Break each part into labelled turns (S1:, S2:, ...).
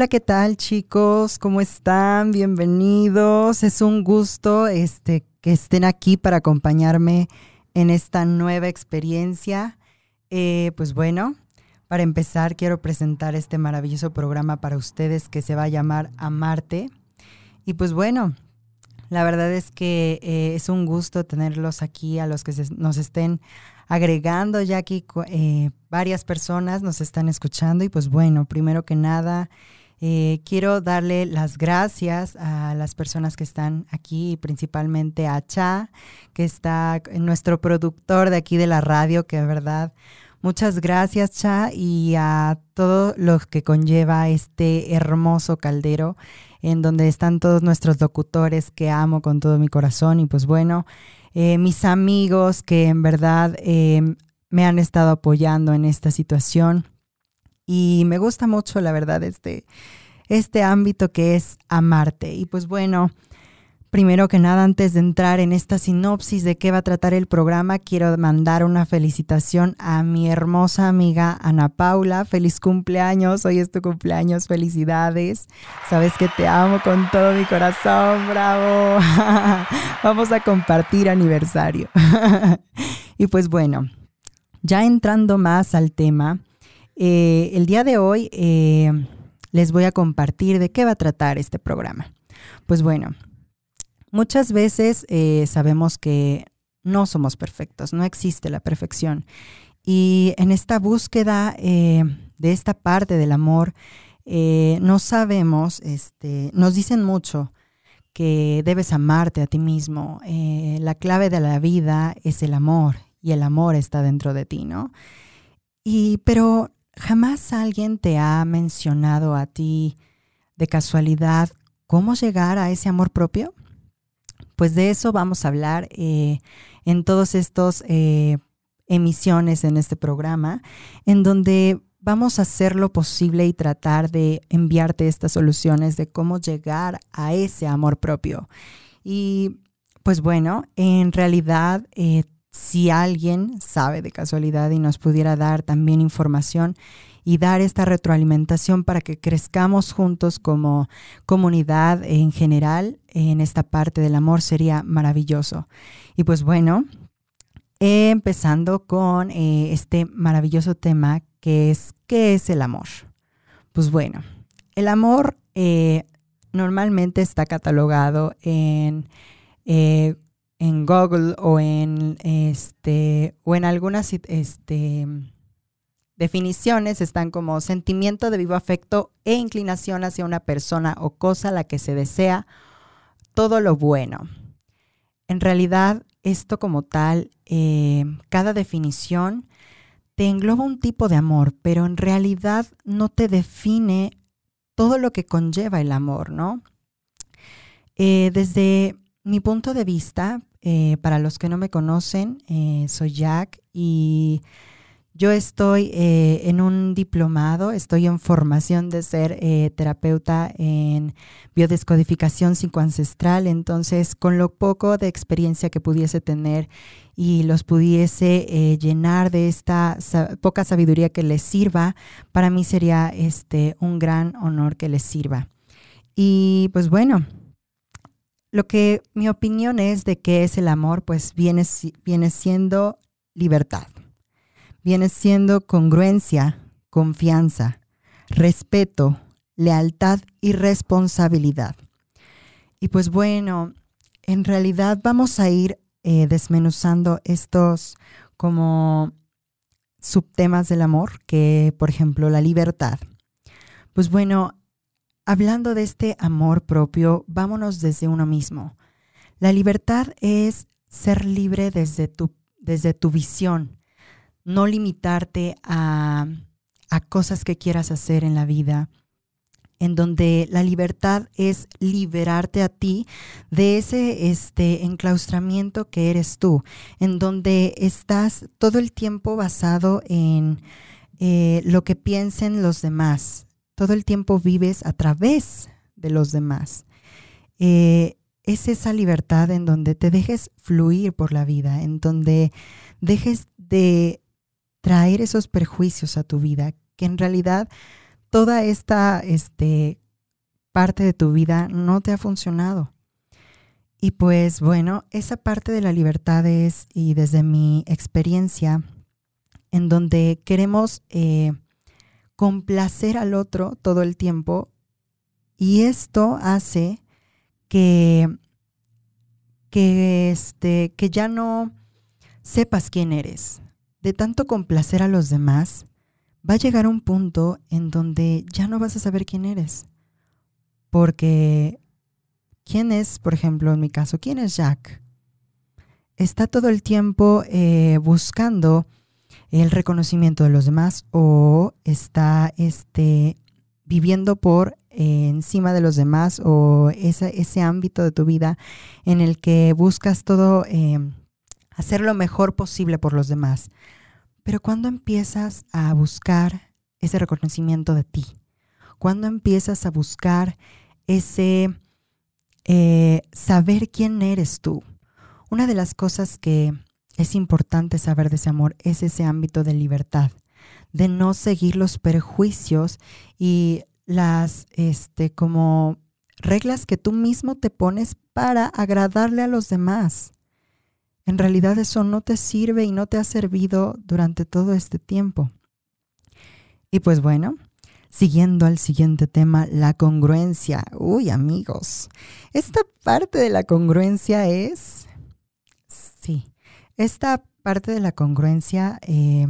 S1: Hola, ¿qué tal chicos? ¿Cómo están? Bienvenidos. Es un gusto este, que estén aquí para acompañarme en esta nueva experiencia. Eh, pues bueno, para empezar quiero presentar este maravilloso programa para ustedes que se va a llamar Amarte. Y pues bueno, la verdad es que eh, es un gusto tenerlos aquí a los que nos estén agregando ya aquí eh, varias personas nos están escuchando y pues bueno, primero que nada eh, quiero darle las gracias a las personas que están aquí, principalmente a Cha, que está nuestro productor de aquí de la radio, que de verdad, muchas gracias Cha, y a todo lo que conlleva este hermoso caldero, en donde están todos nuestros locutores que amo con todo mi corazón. Y pues bueno, eh, mis amigos que en verdad eh, me han estado apoyando en esta situación y me gusta mucho, la verdad, este, este ámbito que es amarte. Y pues bueno, primero que nada, antes de entrar en esta sinopsis de qué va a tratar el programa, quiero mandar una felicitación a mi hermosa amiga Ana Paula. Feliz cumpleaños, hoy es tu cumpleaños, felicidades. Sabes que te amo con todo mi corazón, bravo. Vamos a compartir aniversario. y pues bueno, ya entrando más al tema, eh, el día de hoy eh, les voy a compartir de qué va a tratar este programa. Pues bueno, muchas veces eh, sabemos que no somos perfectos, no existe la perfección. Y en esta búsqueda de esta parte del amor, no sabemos, este, nos dicen mucho que debes amarte a ti mismo. la clave de la vida es el amor y el amor está dentro de ti, ¿no? Y pero ¿Jamás alguien te ha mencionado a ti de casualidad cómo llegar a ese amor propio? Pues de eso vamos a hablar eh, en todos estos eh, emisiones en este programa, en donde vamos a hacer lo posible y tratar de enviarte estas soluciones de cómo llegar a ese amor propio. Y pues bueno, en realidad eh, si alguien sabe de casualidad y nos pudiera dar también información y dar esta retroalimentación para que crezcamos juntos como comunidad en general en esta parte del amor sería maravilloso. Y pues bueno, empezando con eh, este maravilloso tema que es ¿qué es el amor? Pues bueno, el amor eh, normalmente está catalogado en eh, en Google o en este o en algunas este, definiciones están como sentimiento de vivo afecto e inclinación hacia una persona o cosa a la que se desea todo lo bueno. En realidad, esto como tal, eh, cada definición te engloba un tipo de amor, pero en realidad no te define todo lo que conlleva el amor, ¿no? Eh, desde mi punto de vista, eh, para los que no me conocen, eh, soy Jack y yo estoy eh, en un diplomado, estoy en formación de ser terapeuta en biodescodificación psicoancestral, entonces con lo poco de experiencia que pudiese tener y los pudiese llenar de esta poca sabiduría que les sirva, para mí sería este, un gran honor que les sirva. Y pues bueno, lo que mi opinión es de qué es el amor, pues viene, viene siendo libertad, viene siendo congruencia, confianza, respeto, lealtad y responsabilidad. Y pues bueno, en realidad vamos a ir eh, desmenuzando estos como subtemas del amor, que por ejemplo la libertad. Pues bueno, Hablando de este amor propio, vámonos desde uno mismo. La libertad es ser libre desde tu, desde tu visión, no limitarte a, a cosas que quieras hacer en la vida, en donde la libertad es liberarte a ti de ese este, enclaustramiento que eres tú, en donde estás todo el tiempo basado en eh, lo que piensen los demás, todo el tiempo vives a través de los demás. Eh, es esa libertad en donde te dejes fluir por la vida, en donde dejes de traer esos perjuicios a tu vida, que en realidad toda esta este, parte de tu vida no te ha funcionado. Y pues bueno, esa parte de la libertad es, y desde mi experiencia, en donde queremos eh, complacer al otro todo el tiempo, y esto hace que, que, este, que ya no sepas quién eres. De tanto complacer a los demás, va a llegar un punto en donde ya no vas a saber quién eres. Porque, ¿quién es, por ejemplo, en mi caso, quién es Jack? Está todo el tiempo eh, buscando el reconocimiento de los demás o está este, viviendo por eh, encima de los demás o ese, ese, ámbito de tu vida en el que buscas todo, eh, hacer lo mejor posible por los demás. Pero cuando empiezas a buscar ese reconocimiento de ti, cuando empiezas a buscar ese eh, saber quién eres tú, una de las cosas que es importante saber de ese amor es ese ámbito de libertad, de no seguir los perjuicios y las este como reglas que tú mismo te pones para agradarle a los demás. En realidad eso no te sirve y no te ha servido durante todo este tiempo. Y pues bueno, siguiendo al siguiente tema, la congruencia. Uy, amigos, esta parte de la congruencia es, esta parte de la congruencia eh,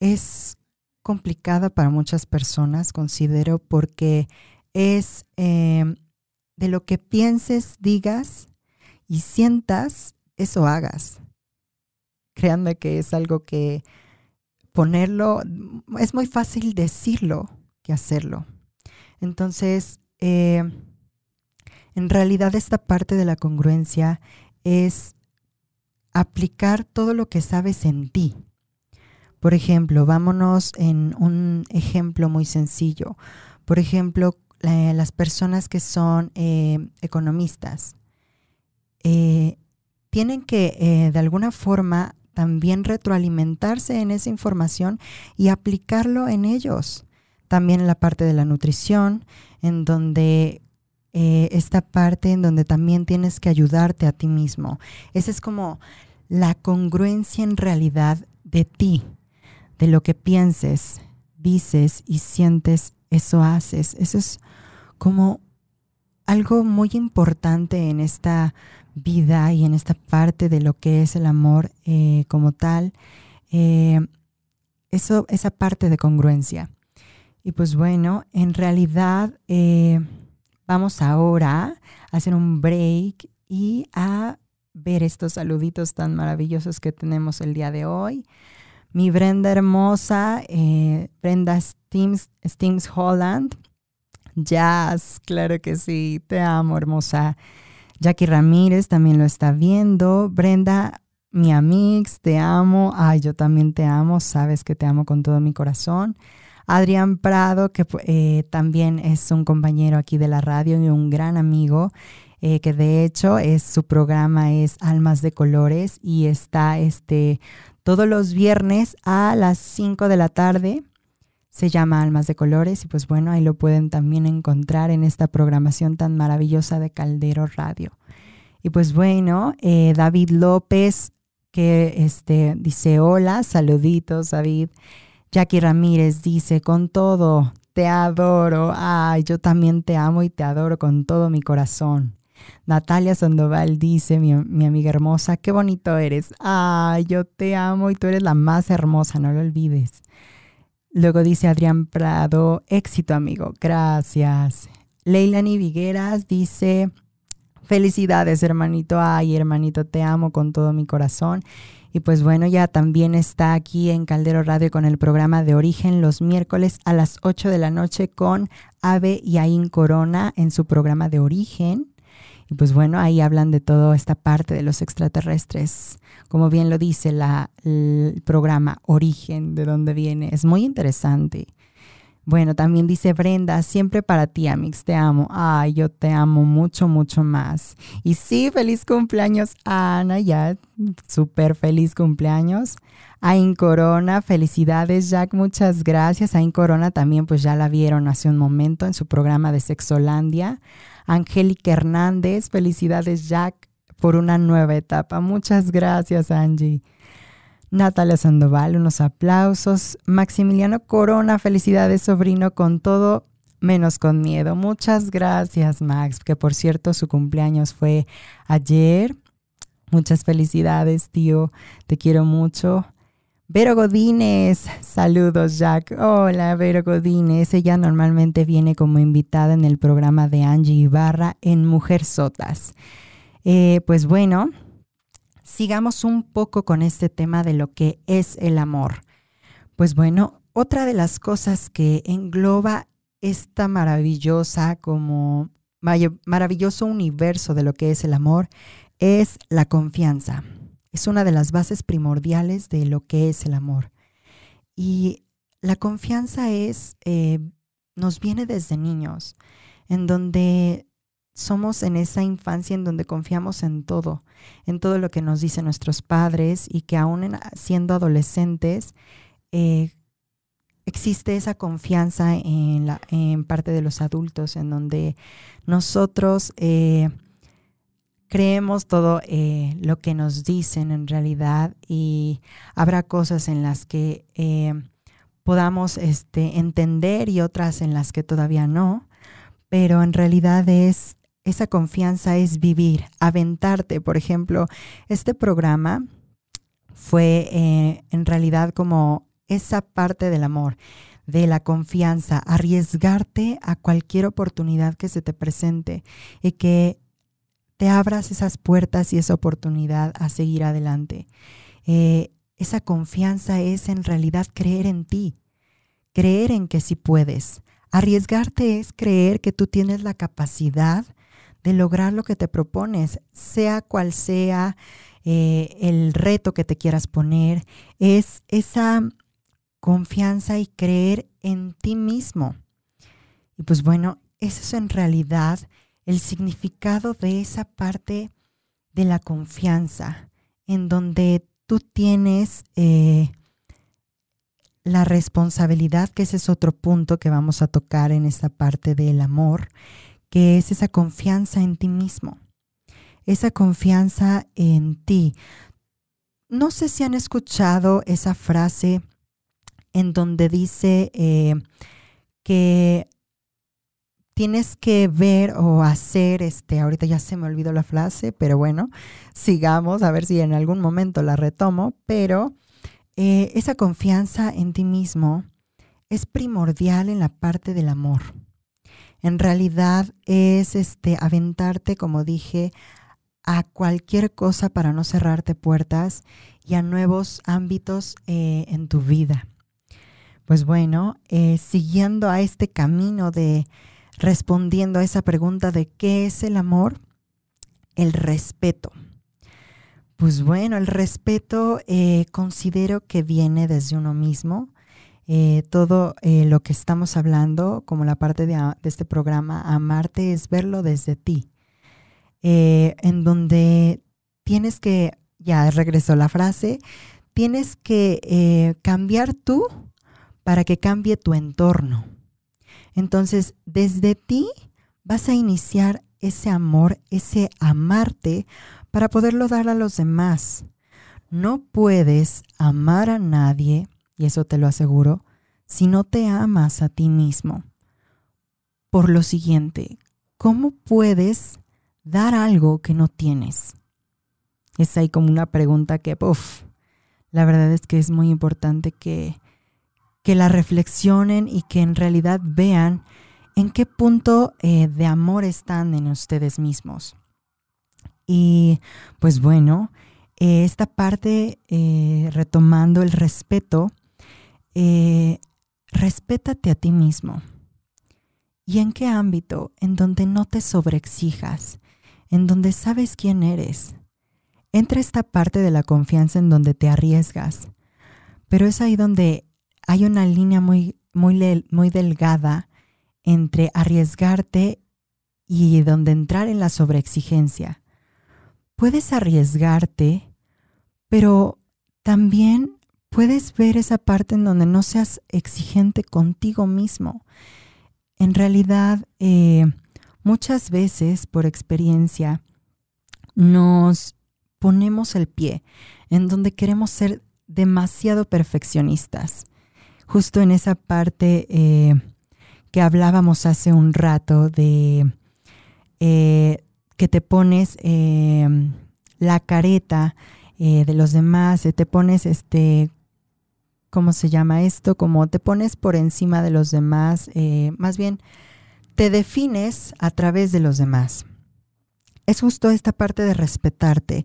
S1: es complicada para muchas personas, considero, porque es eh, de lo que pienses, digas y sientas eso hagas. Créanme que es algo que ponerlo, es muy fácil decirlo que hacerlo. Entonces, eh, en realidad esta parte de la congruencia es aplicar todo lo que sabes en ti. Por ejemplo, vámonos en un ejemplo muy sencillo. Por ejemplo, las personas que son eh, economistas. Eh, tienen que eh, de alguna forma también retroalimentarse en esa información y aplicarlo en ellos. También en la parte de la nutrición, en donde esta parte en donde también tienes que ayudarte a ti mismo. Esa es como la congruencia en realidad de ti, de lo que pienses, dices y sientes, eso haces. Eso es como algo muy importante en esta vida y en esta parte de lo que es el amor eh, como tal, eh, eso, esa parte de congruencia. Y pues bueno, en realidad eh, vamos ahora a hacer un break y a ver estos saluditos tan maravillosos que tenemos el día de hoy. Mi Brenda hermosa, Brenda Steams, Steams Holland. Jazz, claro que sí, te amo, hermosa. Jackie Ramírez también lo está viendo. Brenda, mi amix, te amo. Ay, yo también te amo. Sabes que te amo con todo mi corazón. Adrián Prado, que eh, también es un compañero aquí de la radio y un gran amigo, eh, que de hecho es, su programa es Almas de Colores y está este, todos los viernes a las 5 de la tarde se llama Almas de Colores y pues bueno, ahí lo pueden también encontrar en esta programación tan maravillosa de Caldero Radio. Y pues bueno, eh, David López, que este, dice hola, saluditos David. Jackie Ramírez dice, con todo, te adoro. Ay, yo también te amo y te adoro con todo mi corazón. Natalia Sandoval dice, mi, mi, amiga hermosa, qué bonito eres. Ay, yo te amo y tú eres la más hermosa, no lo olvides. Luego dice Adrián Prado, éxito amigo, gracias. Leilani Vigueras dice, felicidades hermanito, ay hermanito, te amo con todo mi corazón. Y pues bueno, ya también está aquí en Caldero Radio con el programa de Origen los miércoles a las 8 de la noche con Ave y Ain Corona en su programa de Origen. Y pues bueno, ahí hablan de toda esta parte de los extraterrestres. Como bien lo dice la, el programa Origen, de dónde viene. Es muy interesante. Bueno, también dice Brenda, siempre para ti, Amix, te amo. Ay, yo te amo mucho, mucho más. Y sí, feliz cumpleaños, Ana, ya, súper feliz cumpleaños. Ain Corona, felicidades, Jack, muchas gracias. Ain Corona también, pues ya la vieron hace un momento en su programa de Sexolandia. Angélica Hernández, felicidades, Jack, por una nueva etapa. Muchas gracias, Angie. Natalia Sandoval, unos aplausos. Maximiliano Corona, felicidades sobrino con todo menos con miedo. Muchas gracias Max, que por cierto su cumpleaños fue ayer. Muchas felicidades, tío. Te quiero mucho. Vero Godínez, saludos Jack. Hola Vero Godínez, ella normalmente viene como invitada en el programa de Angie Ibarra en Mujer Sotas. Eh, pues bueno, sigamos un poco con este tema de lo que es el amor. Pues bueno, otra de las cosas que engloba esta maravillosa como maravilloso universo de lo que es el amor es la confianza. Es una de las bases primordiales de lo que es el amor. Y la confianza es, eh, nos viene desde niños, en donde somos en esa infancia en donde confiamos en todo, en todo lo que nos dicen nuestros padres y que aún siendo adolescentes eh, existe esa confianza en, la, parte de los adultos, en donde nosotros eh, creemos todo eh, lo que nos dicen en realidad y habrá cosas en las que podamos este, entender y otras en las que todavía no, pero en realidad es esa confianza es vivir, aventarte. Por ejemplo, este programa fue eh, en realidad como esa parte del amor, de la confianza, arriesgarte a cualquier oportunidad que se te presente y que te abras esas puertas y esa oportunidad a seguir adelante. Eh, esa confianza es en realidad creer en ti, creer en que sí puedes. Arriesgarte es creer que tú tienes la capacidad de lograr lo que te propones, sea cual sea eh, el reto que te quieras poner, es esa confianza y creer en ti mismo. Y pues bueno, eso es en realidad el significado de esa parte de la confianza, en donde tú tienes eh, la responsabilidad, que ese es otro punto que vamos a tocar en esta parte del amor, que es esa confianza en ti mismo, esa confianza en ti. No sé si han escuchado esa frase en donde dice eh, que tienes que ver o hacer, este, ahorita ya se me olvidó la frase, pero bueno, sigamos a ver si en algún momento la retomo, pero eh, esa confianza en ti mismo es primordial en la parte del amor en realidad es este aventarte, como dije, a cualquier cosa para no cerrarte puertas y a nuevos ámbitos eh, en tu vida. Pues bueno, eh, siguiendo a este camino de respondiendo a esa pregunta de qué es el amor, el respeto. Pues bueno, el respeto eh, considero que viene desde uno mismo, eh, todo eh, lo que estamos hablando, como la parte de, este programa, amarte es verlo desde ti, en donde tienes que, ya regresó la frase, tienes que cambiar tú para que cambie tu entorno. Entonces, desde ti vas a iniciar ese amor, ese amarte, para poderlo dar a los demás. No puedes amar a nadie y eso te lo aseguro, si no te amas a ti mismo. Por lo siguiente, ¿cómo puedes dar algo que no tienes? Es ahí como una pregunta que, uff, la verdad es que es muy importante que, que la reflexionen y que en realidad vean en qué punto eh, de amor están en ustedes mismos. Y pues bueno, eh, esta parte, eh, retomando el respeto, respétate a ti mismo. ¿Y en qué ámbito? En donde no te sobreexijas, en donde sabes quién eres. Entra esta parte de la confianza en donde te arriesgas, pero es ahí donde hay una línea muy, muy, muy delgada entre arriesgarte y donde entrar en la sobreexigencia. Puedes arriesgarte, pero también puedes ver esa parte en donde no seas exigente contigo mismo. En realidad, eh, muchas veces por experiencia nos ponemos el pie en donde queremos ser demasiado perfeccionistas. Justo en esa parte eh, que hablábamos hace un rato de eh, que te pones em, la careta eh, de los demás, te pones este, ¿cómo se llama esto? Como te pones por encima de los demás, más bien te defines a través de los demás. Es justo esta parte de respetarte,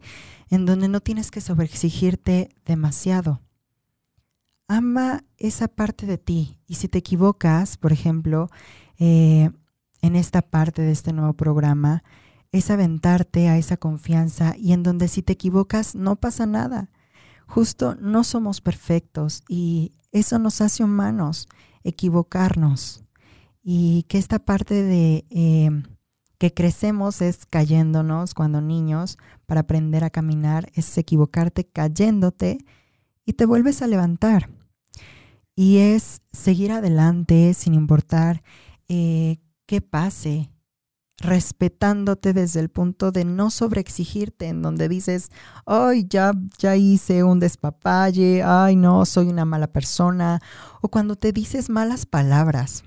S1: en donde no tienes que sobreexigirte demasiado. Ama esa parte de ti y si te equivocas, por ejemplo, eh, en esta parte de este nuevo programa, es aventarte a esa confianza y en donde si te equivocas no pasa nada. Justo no somos perfectos y eso nos hace humanos, equivocarnos. Y que esta parte de eh, que crecemos es cayéndonos cuando niños para aprender a caminar, es equivocarte cayéndote y te vuelves a levantar. Y es seguir adelante sin importar eh, qué pase, respetándote desde el punto de no sobreexigirte, en donde dices, ay, ya, ya hice un despapalle, ay, no, soy una mala persona, o cuando te dices malas palabras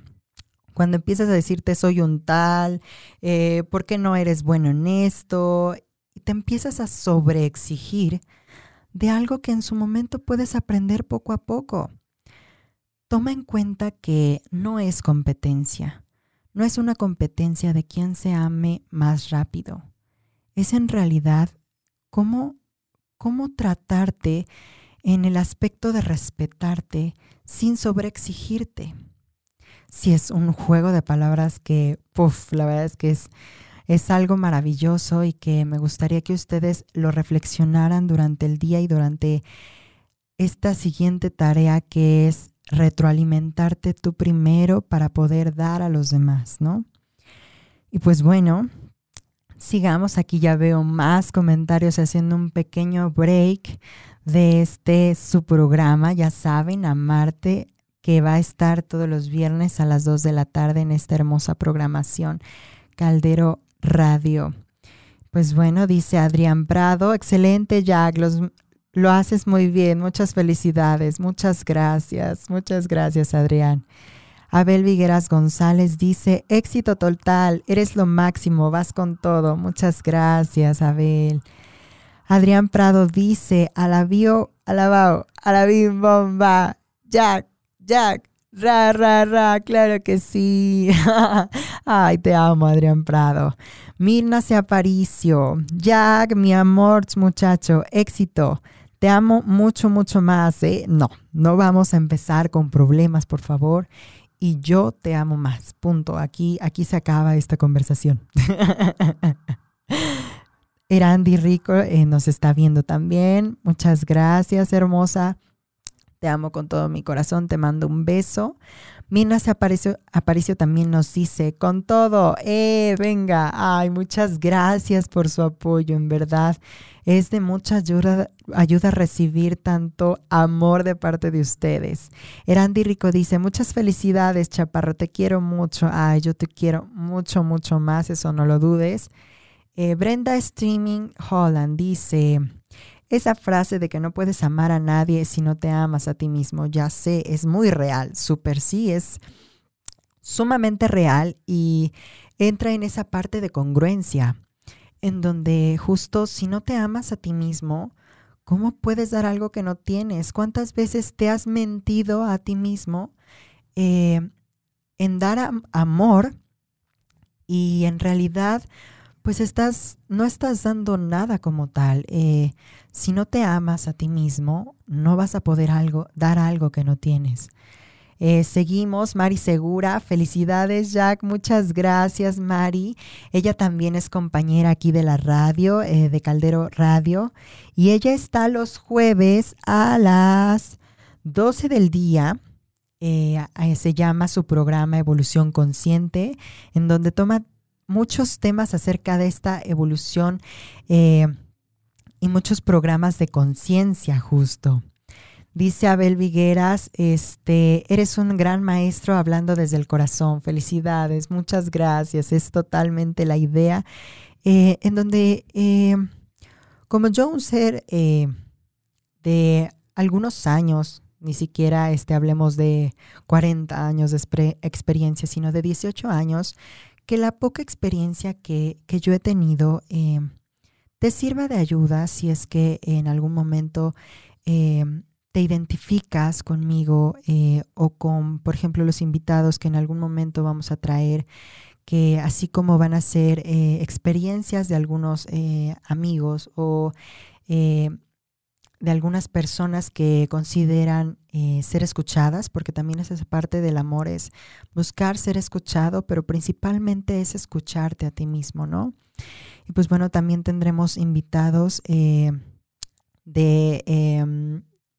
S1: cuando empiezas a decirte soy un tal, eh, ¿por qué no eres bueno en esto? Y te empiezas a sobreexigir de algo que en su momento puedes aprender poco a poco. Toma en cuenta que no es competencia, no es una competencia de quién se ame más rápido. Es en realidad cómo, cómo tratarte en el aspecto de respetarte sin sobreexigirte si es un juego de palabras que, puff, la verdad es que es, es algo maravilloso y que me gustaría que ustedes lo reflexionaran durante el día y durante esta siguiente tarea que es retroalimentarte tú primero para poder dar a los demás, ¿no? Y pues bueno, sigamos, aquí ya veo más comentarios haciendo un pequeño break de este su programa, ya saben, amarte que va a estar todos los viernes a las 2 de la tarde en esta hermosa programación Caldero Radio. Pues bueno, dice Adrián Prado, excelente Jack, lo haces muy bien, muchas felicidades, muchas gracias, muchas gracias Adrián. Abel Vigueras González dice, éxito total, eres lo máximo, vas con todo, muchas gracias Abel. Adrián Prado dice, alabío, alabao, alabim bomba, Jack, Jack, ra, ra, ra, claro que sí. Ay, te amo, Adrián Prado. Mirna se Aparicio. Jack, mi amor, muchacho, éxito. Te amo mucho, mucho más. ¿eh? No, no vamos a empezar con problemas, por favor. Y yo te amo más. Punto. Aquí, aquí se acaba esta conversación. Erandi Rico eh, nos está viendo también. Muchas gracias, hermosa. Te amo con todo mi corazón, te mando un beso. Mina se apareció, apareció también nos dice, con todo, eh, venga, ay, muchas gracias por su apoyo, en verdad. Es de mucha ayuda, ayuda recibir tanto amor de parte de ustedes. Erandi Rico dice, muchas felicidades, Chaparro, te quiero mucho. Ay, yo te quiero mucho, mucho más, eso no lo dudes. Eh, Brenda Streaming Holland dice, esa frase de que no puedes amar a nadie si no te amas a ti mismo, ya sé, es muy real, súper sí, es sumamente real y entra en esa parte de congruencia, en donde justo si no te amas a ti mismo, ¿cómo puedes dar algo que no tienes? ¿Cuántas veces te has mentido a ti mismo eh, en dar amor y en realidad pues estás, no estás dando nada como tal. Eh, si no te amas a ti mismo, no vas a poder algo, dar algo que no tienes. Eh, seguimos, Mari Segura. Felicidades, Jack. Muchas gracias, Mari. Ella también es compañera aquí de la radio, eh, de Caldero Radio. Y ella está los jueves a las 12 del día eh, se llama su programa Evolución Consciente, en donde toma muchos temas acerca de esta evolución y muchos programas de conciencia justo. Dice Abel Vigueras, este, eres un gran maestro hablando desde el corazón. Felicidades, muchas gracias. Es totalmente la idea. Eh, en donde, eh, como yo, un ser eh, de algunos años, ni siquiera este, hablemos de 40 años de experiencia, sino de 18 años, que la poca experiencia que, que yo he tenido te sirva de ayuda si es que en algún momento te identificas conmigo eh, o con, por ejemplo, los invitados que en algún momento vamos a traer, que así como van a ser eh, experiencias de algunos eh, amigos o de algunas personas que consideran ser escuchadas, porque también esa parte del amor es buscar ser escuchado, pero principalmente es escucharte a ti mismo, ¿no? Y pues bueno, también tendremos invitados de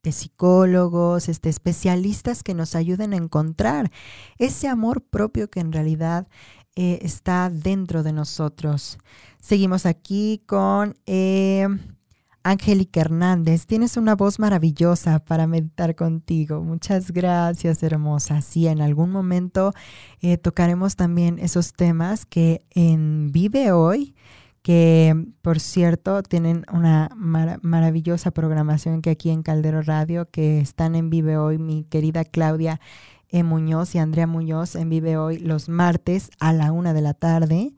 S1: em, psicólogos, este, especialistas que nos ayuden a encontrar ese amor propio que en realidad eh, está dentro de nosotros. Seguimos aquí con eh, Hernández. Tienes una voz maravillosa para meditar contigo. Muchas gracias, hermosa. Sí, en algún momento eh, tocaremos también esos temas que en Vive Hoy que por cierto tienen una maravillosa programación que aquí en Caldero Radio, que están en Vive Hoy, mi querida Claudia e. Muñoz y Andrea Muñoz en Vive Hoy los martes a la una de la tarde,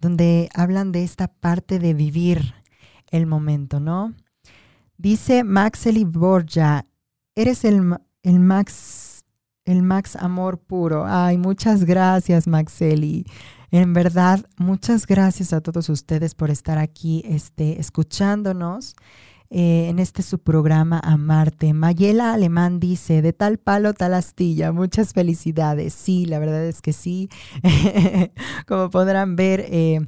S1: donde hablan de esta parte de vivir el momento, ¿no? Dice Maxeli Borja, eres el, el Max, el Max Amor Puro. Ay, muchas gracias, Maxeli. En verdad, muchas gracias a todos ustedes por estar aquí este, escuchándonos. Eh, en este su programa Amarte. Mayela Alemán dice, de tal palo, tal astilla. Muchas felicidades. Sí, la verdad es que sí. Como podrán ver, eh,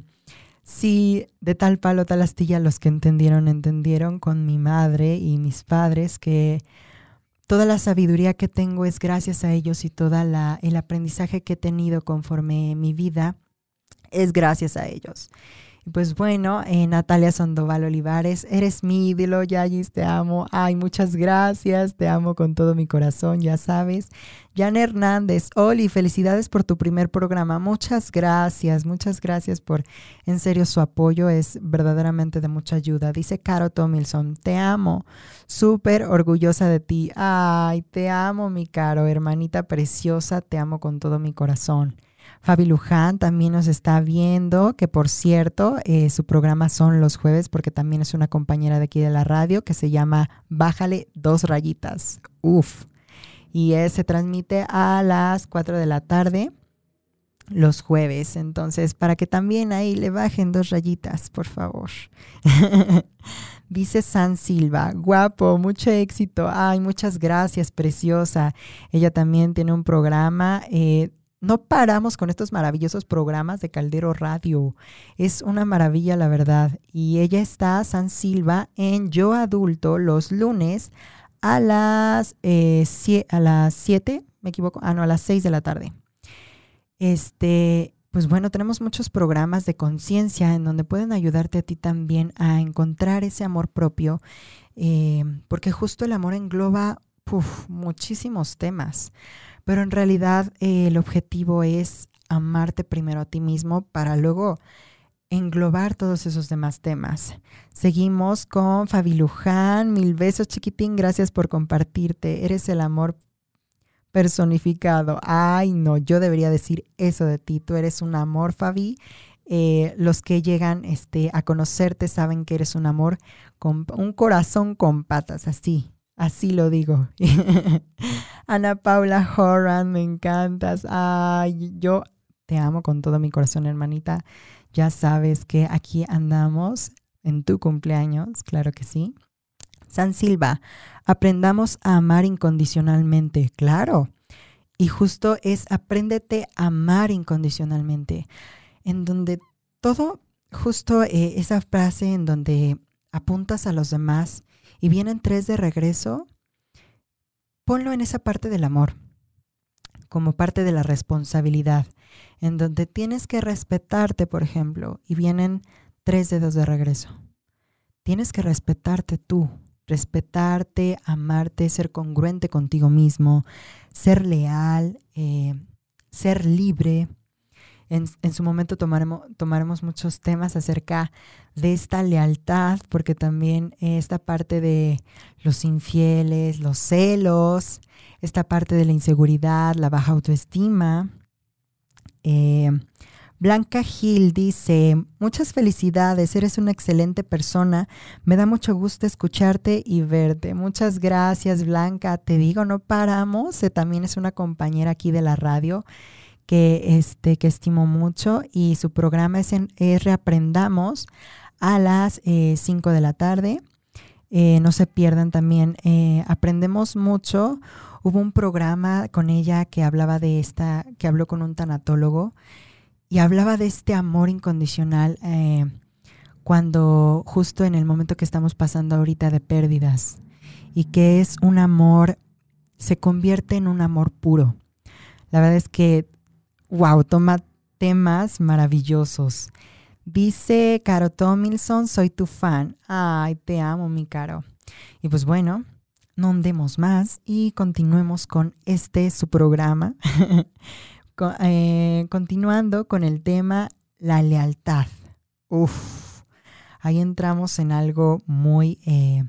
S1: sí, de tal palo, tal astilla, los que entendieron, entendieron con mi madre y mis padres que toda la sabiduría que tengo es gracias a ellos y todo el aprendizaje que he tenido conforme mi vida es gracias a ellos. Pues bueno, eh, Natalia Sandoval Olivares, eres mi ídolo, Yayis, te amo. Ay, muchas gracias, te amo con todo mi corazón, ya sabes. Jan Hernández, Oli, felicidades por tu primer programa. Muchas gracias, muchas gracias por, en serio, su apoyo es verdaderamente de mucha ayuda. Dice Caro Tomilson, te amo, súper orgullosa de ti. Ay, te amo, mi caro, hermanita preciosa, te amo con todo mi corazón. Fabi Luján también nos está viendo, que por cierto, eh, su programa son los jueves porque también es una compañera de aquí de la radio que se llama Bájale dos rayitas. Uf. Y se transmite a las 4 de la tarde los jueves. Entonces, para que también ahí le bajen dos rayitas, por favor. Dice San Silva, guapo, mucho éxito. Ay, muchas gracias, preciosa. Ella también tiene un programa. Eh, no paramos con estos maravillosos programas de Caldero Radio. Es una maravilla, la verdad. Y ella está, San Silva, en Yo Adulto los lunes a las, eh, a las 7, me equivoco, ah, no, a las 6 de la tarde. Este, pues bueno, tenemos muchos programas de conciencia en donde pueden ayudarte a ti también a encontrar ese amor propio, eh, porque justo el amor engloba muchísimos temas. Pero en realidad eh, el objetivo es amarte primero a ti mismo para luego englobar todos esos demás temas. Seguimos con Fabi Luján. Mil besos, chiquitín. Gracias por compartirte. Eres el amor personificado. Ay, no, yo debería decir eso de ti. Tú eres un amor, Fabi. Eh, los que llegan este, a conocerte saben que eres un amor con un corazón con patas, así, Así lo digo. Ana Paula Horan, me encantas. Ay, yo te amo con todo mi corazón, hermanita. Ya sabes que aquí andamos en tu cumpleaños, claro que sí. San Silva, aprendamos a amar incondicionalmente, claro. Y justo es apréndete a amar incondicionalmente, en donde todo, justo eh, esa frase en donde apuntas a los demás y vienen tres de regreso, ponlo en esa parte del amor. como parte de la responsabilidad, en donde tienes que respetarte, por ejemplo, y vienen tres dedos de regreso. Tienes que respetarte tú, respetarte, amarte, ser congruente contigo mismo, ser leal, eh, ser libre. En, su momento tomaremos, tomaremos muchos temas acerca de esta lealtad, porque también esta parte de los infieles, los celos, esta parte de la inseguridad, la baja autoestima. Eh, Blanca Gil dice, muchas felicidades, eres una excelente persona, me da mucho gusto escucharte y verte. Muchas gracias Blanca, te digo, no paramos, eh, también es una compañera aquí de la radio que, este, que estimo mucho y su programa es, en, Reaprendamos a las 5 eh, de la tarde. Eh, no se pierdan también, aprendemos mucho. Hubo un programa con ella que hablaba de esta, que habló con un tanatólogo y hablaba de este amor incondicional eh, cuando justo en el momento que estamos pasando ahorita de pérdidas y que es un amor, se convierte en un amor puro. La verdad es que, wow, toma temas maravillosos. Dice Caro Tomilson, soy tu fan. Ay, te amo, mi Caro. Y pues bueno, no andemos más y continuemos con este su programa. Eh, continuando con el tema la lealtad. Uf, ahí entramos en algo muy eh,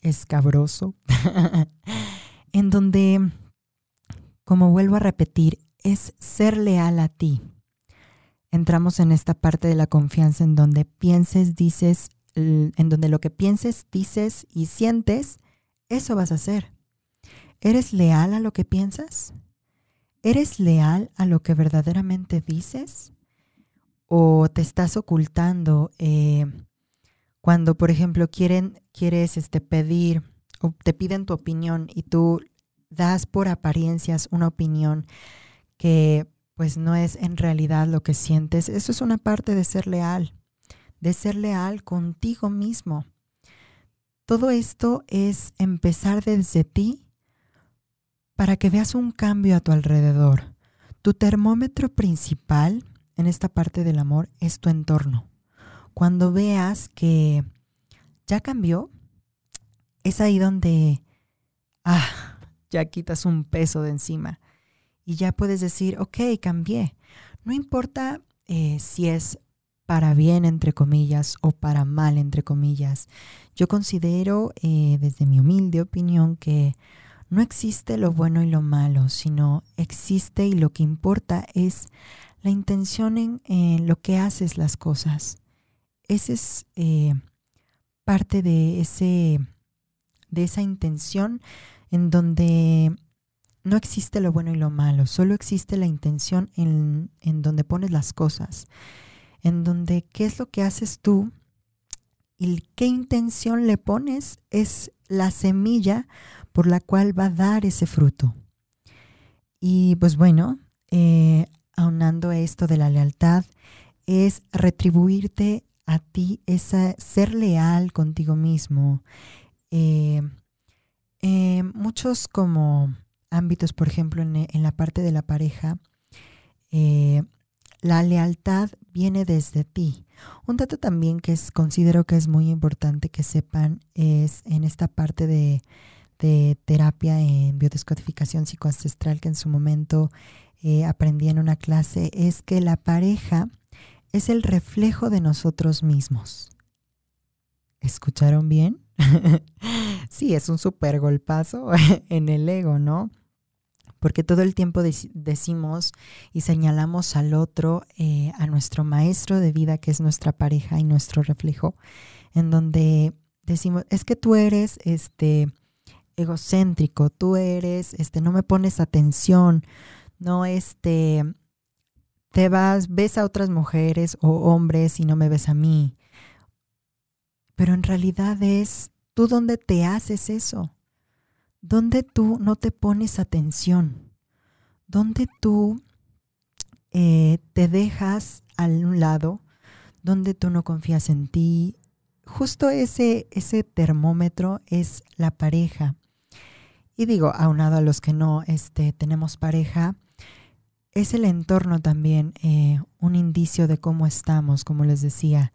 S1: escabroso, en donde, como vuelvo a repetir, es ser leal a ti. Entramos en esta parte de la confianza en donde pienses, dices, en donde lo que pienses, dices y sientes, eso vas a hacer. ¿Eres leal a lo que piensas? ¿Eres leal a lo que verdaderamente dices? ¿O te estás ocultando eh, cuando, por ejemplo, quieren, quieres este, pedir o te piden tu opinión y tú das por apariencias una opinión que pues no es en realidad lo que sientes? Eso es una parte de ser leal, de ser leal contigo mismo. Todo esto es empezar desde ti para que veas un cambio a tu alrededor. Tu termómetro principal en esta parte del amor es tu entorno. Cuando veas que ya cambió, es ahí donde, ah, ya quitas un peso de encima y ya puedes decir, ok, cambié. No importa eh, si es para bien, entre comillas, o para mal, entre comillas. Yo considero, eh, desde mi humilde opinión, que no existe lo bueno y lo malo, sino existe y lo que importa es la intención en, lo que haces las cosas. Ese es eh, parte de, ese, de esa intención en donde no existe lo bueno y lo malo, solo existe la intención en, en donde pones las cosas, en donde qué es lo que haces tú y qué intención le pones es la semilla por la cual va a dar ese fruto. Y pues bueno, eh, aunando esto de la lealtad, es retribuirte a ti, esa, ser leal contigo mismo. Eh, eh, muchos como ámbitos, por ejemplo, en, la parte de la pareja, la lealtad viene desde ti. Un dato también que es, considero que es muy importante que sepan es en esta parte de de terapia en biodescodificación psicoancestral que en su momento eh, aprendí en una clase es que la pareja es el reflejo de nosotros mismos. ¿Escucharon bien? sí, es un súper golpazo en el ego, ¿no? Porque todo el tiempo decimos y señalamos al otro, eh, a nuestro maestro de vida, que es nuestra pareja y nuestro reflejo, en donde decimos, es que tú eres este egocéntrico, tú eres, este, no me pones atención, no, este, te vas, ves a otras mujeres o hombres y no me ves a mí. Pero en realidad es tú donde te haces eso, donde tú no te pones atención, donde tú eh, te dejas a un lado, donde tú no confías en ti. Justo ese, ese termómetro es la pareja Y digo, aunado a los que no este, tenemos pareja, es el entorno también eh, un indicio de cómo estamos, como les decía.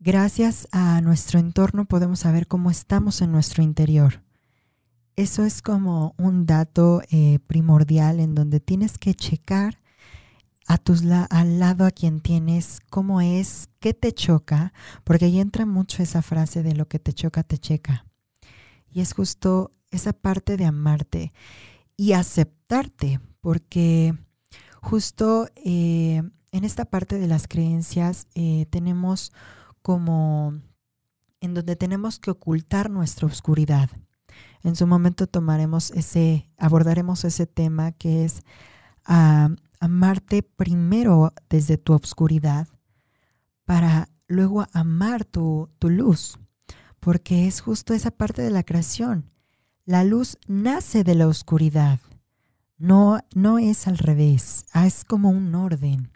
S1: Gracias a nuestro entorno podemos saber cómo estamos en nuestro interior. Eso es como un dato eh, primordial en donde tienes que checar a tus al lado a quien tienes cómo es, qué te choca, porque ahí entra mucho esa frase de lo que te choca, te checa. Y es justo esa parte de amarte y aceptarte, porque justo eh, en esta parte de las creencias eh, tenemos como en donde tenemos que ocultar nuestra oscuridad. En su momento tomaremos ese, abordaremos ese tema que es ah, amarte primero desde tu oscuridad para luego amar tu, tu luz, porque es justo esa parte de la creación. La luz nace de la oscuridad. No, no es al revés, ah, es como un orden.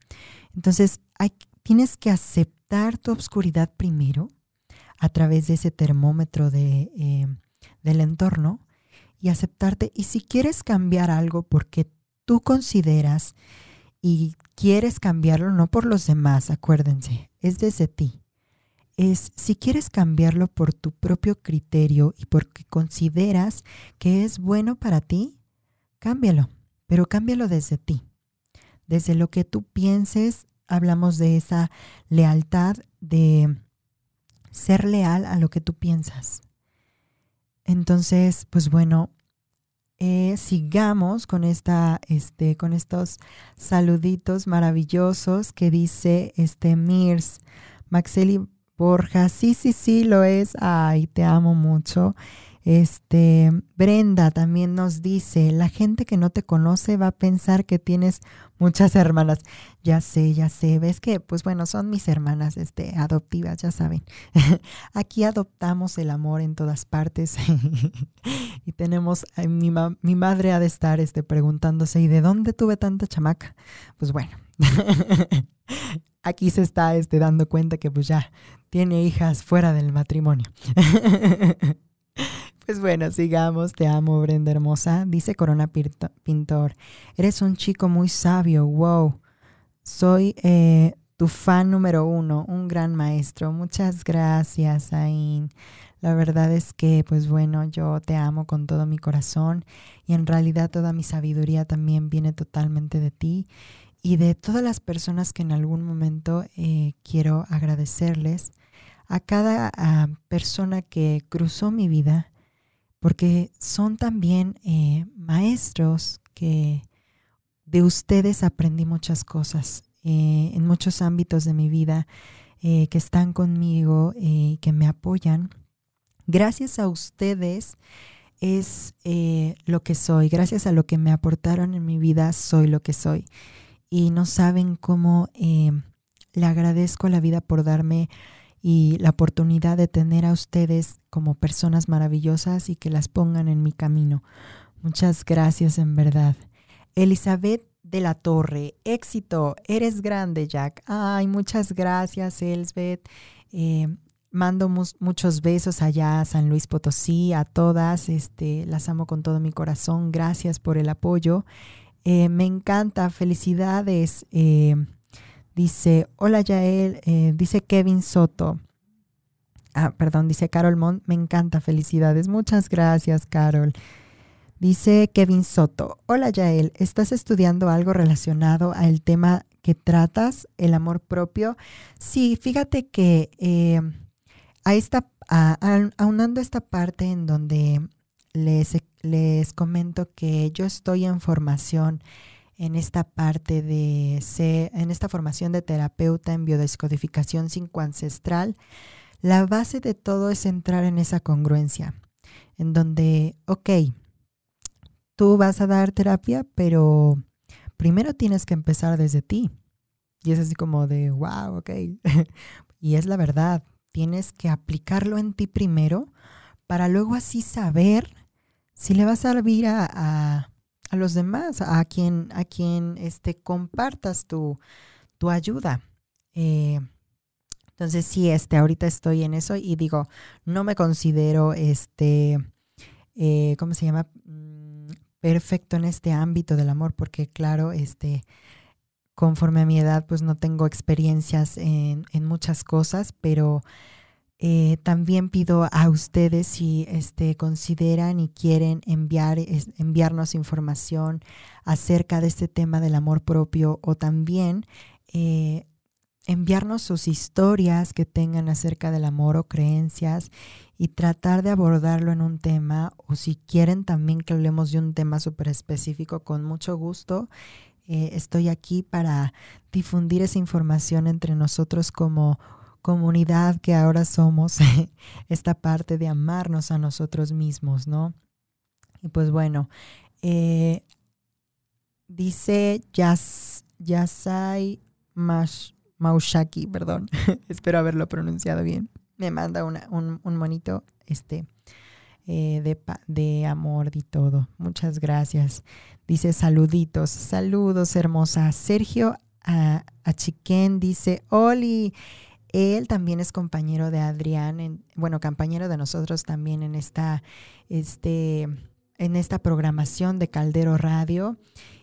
S1: Entonces, tienes que aceptar tu obscuridad primero a través de ese termómetro de, eh, del entorno y aceptarte. Y si quieres cambiar algo porque tú consideras y quieres cambiarlo, no por los demás, acuérdense, es desde ti. Es si quieres cambiarlo por tu propio criterio y porque consideras que es bueno para ti, cámbialo pero cámbialo desde ti. Desde lo que tú pienses, hablamos de esa lealtad, de ser leal a lo que tú piensas. Entonces, pues bueno, eh, sigamos con, esta, este, con estos saluditos maravillosos que dice este Mirs, Maxeli Borja. Sí, sí, sí, lo es. Ay, te amo mucho. Este, Brenda también nos dice, la gente que no te conoce va a pensar que tienes muchas hermanas. Ya sé, ya sé, ves que, pues bueno, son mis hermanas este, adoptivas, ya saben. Aquí adoptamos el amor en todas partes y tenemos, mi, mi, madre ha de estar este, preguntándose, ¿y de dónde tuve tanta chamaca? Pues bueno. Aquí se está este, dando cuenta que pues ya tiene hijas fuera del matrimonio. Pues bueno, sigamos. Te amo, Brenda hermosa. Dice Corona Pintor. Eres un chico muy sabio. Wow. Soy eh, tu fan número uno, un gran maestro. Muchas gracias, Ain. La verdad es que, pues bueno, yo te amo con todo mi corazón y en realidad toda mi sabiduría también viene totalmente de ti y de todas las personas que en algún momento eh, quiero agradecerles a cada ah, persona que cruzó mi vida porque son también eh, maestros que de ustedes aprendí muchas cosas eh, en muchos ámbitos de mi vida eh, que están conmigo y que me apoyan. Gracias a ustedes es lo que soy, gracias a lo que me aportaron en mi vida soy lo que soy. Y no saben cómo le agradezco a la vida por darme y la oportunidad de tener a ustedes como personas maravillosas y que las pongan en mi camino. Muchas gracias en verdad. Elizabeth de la Torre, éxito, eres grande Jack. Ay, muchas gracias Elizabeth. Eh, mando muchos besos allá a San Luis Potosí, a todas, este, las amo con todo mi corazón. Gracias por el apoyo. Eh, me encanta, felicidades. Eh, Dice, hola Yael, dice Kevin Soto. Ah, perdón, dice Carol Mont, me encanta, felicidades. Muchas gracias, Carol. Dice Kevin Soto, hola Yael, ¿estás estudiando algo relacionado al tema que tratas, el amor propio? Sí, fíjate que eh, a esta, aunando esta parte en donde les, les comento que yo estoy en formación en esta parte de en esta formación de terapeuta en biodescodificación psicoancestral, la base de todo es entrar en esa congruencia, en donde, ok, tú vas a dar terapia, pero primero tienes que empezar desde ti. Y es así como de, wow, ok. y es la verdad, tienes que aplicarlo en ti primero para luego así saber si le va a servir a a los demás, a quien, a quien este, compartas tu, tu ayuda. Eh, entonces sí, este, ahorita estoy en eso y digo, no me considero este, eh, ¿cómo se llama? Mm, perfecto en este ámbito del amor, porque claro, este, conforme a mi edad, pues no tengo experiencias en, muchas cosas, pero eh, también pido a ustedes si este, consideran y quieren enviar, enviarnos información acerca de este tema del amor propio o también eh, enviarnos sus historias que tengan acerca del amor o creencias y tratar de abordarlo en un tema o si quieren también que hablemos de un tema súper específico, con mucho gusto. Eh, estoy aquí para difundir esa información entre nosotros como comunidad que ahora somos, esta parte de amarnos a nosotros mismos, ¿no? Y pues bueno, eh, dice Yas, Yasai Mash, Maushaki, perdón, espero haberlo pronunciado bien. Me manda un, monito este, eh, de, de amor y todo. Muchas gracias. Dice saluditos, saludos hermosa. Sergio a, Chiquén dice, Oli, él también es compañero de Adrián, en, bueno, compañero de nosotros también en esta, este, en esta programación de Caldero Radio.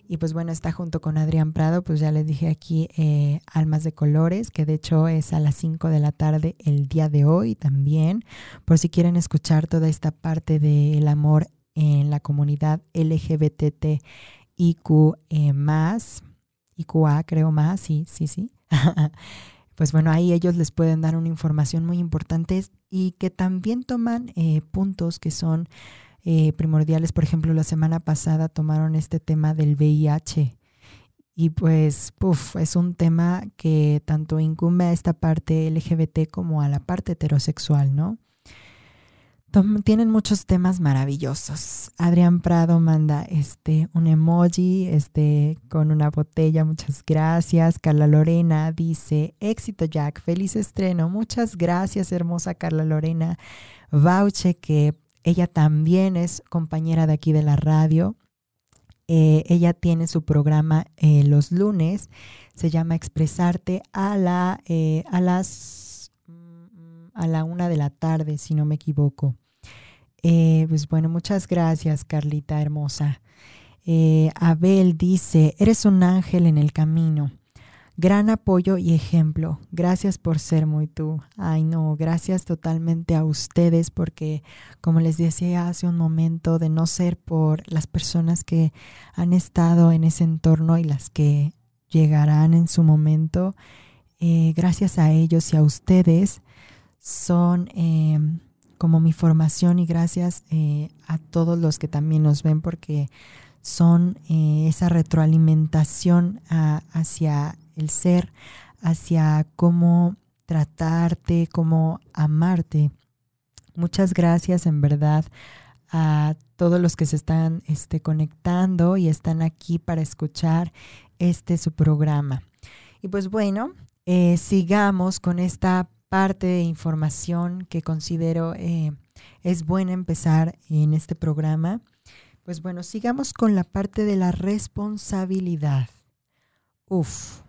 S1: Y pues bueno, está junto con Adrián Prado, pues ya les dije aquí eh, Almas de Colores, que de hecho es a las 5 de la tarde el día de hoy también, por si quieren escuchar toda esta parte del amor en la comunidad LGBTIQ eh, más, IQA creo más, sí, sí, sí. pues bueno, ahí ellos les pueden dar una información muy importante y que también toman eh, puntos que son eh, primordiales. Por ejemplo, la semana pasada tomaron este tema del VIH. Y pues, puff, es un tema que tanto incumbe a esta parte LGBT como a la parte heterosexual, ¿no? tienen muchos temas maravillosos. Adrián Prado manda este un emoji este con una botella, muchas gracias. Carla Lorena dice, "Éxito Jack, feliz estreno." Muchas gracias, hermosa Carla Lorena. Vauche que ella también es compañera de aquí de la radio. Eh, ella tiene su programa eh, los lunes. Se llama Expresarte a la eh, a las mm, a la una de la tarde, si no me equivoco. pues bueno, muchas gracias, Carlita hermosa. Abel dice, eres un ángel en el camino. Gran apoyo y ejemplo. Gracias por ser muy tú. Ay, no, gracias totalmente a ustedes porque, como les decía hace un momento, de no ser por las personas que han estado en ese entorno y las que llegarán en su momento, eh, gracias a ellos y a ustedes son eh, como mi formación y gracias eh, a todos los que también nos ven porque son esa retroalimentación hacia el ser, hacia cómo tratarte, cómo amarte. Muchas gracias en verdad a todos los que se están este, conectando y están aquí para escuchar este su programa. Y pues bueno, eh, sigamos con esta parte de información que considero eh, es buena empezar en este programa. Pues bueno, sigamos con la parte de la responsabilidad. Uf,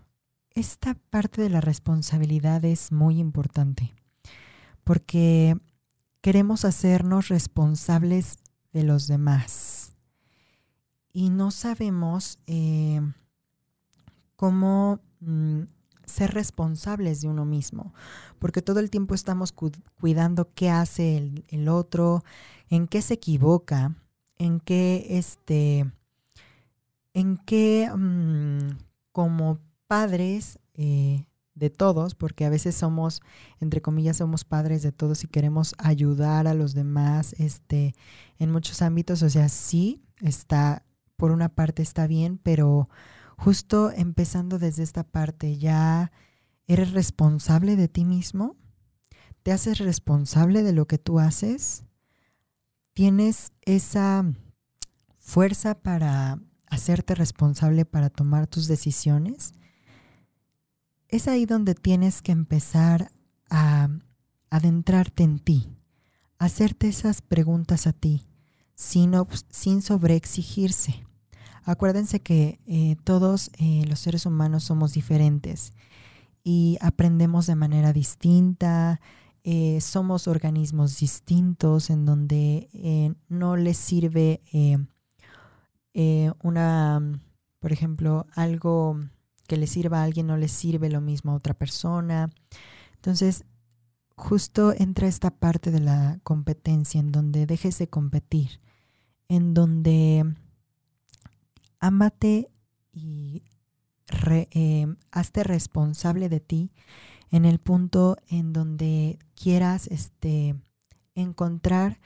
S1: esta parte de la responsabilidad es muy importante porque queremos hacernos responsables de los demás. Y no sabemos eh, cómo mm, ser responsables de uno mismo, porque todo el tiempo estamos cuidando qué hace el, otro, en qué se equivoca, en qué este, en qué mm, como padres eh, de todos, porque a veces somos, entre comillas, somos padres de todos y queremos ayudar a los demás este, en muchos ámbitos. O sea, sí, está, por una parte está bien, pero justo empezando desde esta parte, ya eres responsable de ti mismo, te haces responsable de lo que tú haces, tienes esa fuerza para hacerte responsable para tomar tus decisiones es ahí donde tienes que empezar a adentrarte en ti, hacerte esas preguntas a ti, sin, sin sobreexigirse. Acuérdense que eh, todos eh, los seres humanos somos diferentes y aprendemos de manera distinta, eh, somos organismos distintos, en donde no les sirve una, por ejemplo, algo que le sirva a alguien no le sirve lo mismo a otra persona. Entonces, justo entra esta parte de la competencia en donde dejes de competir, en donde ámate y eh, hazte responsable de ti en el punto en donde quieras este, encontrar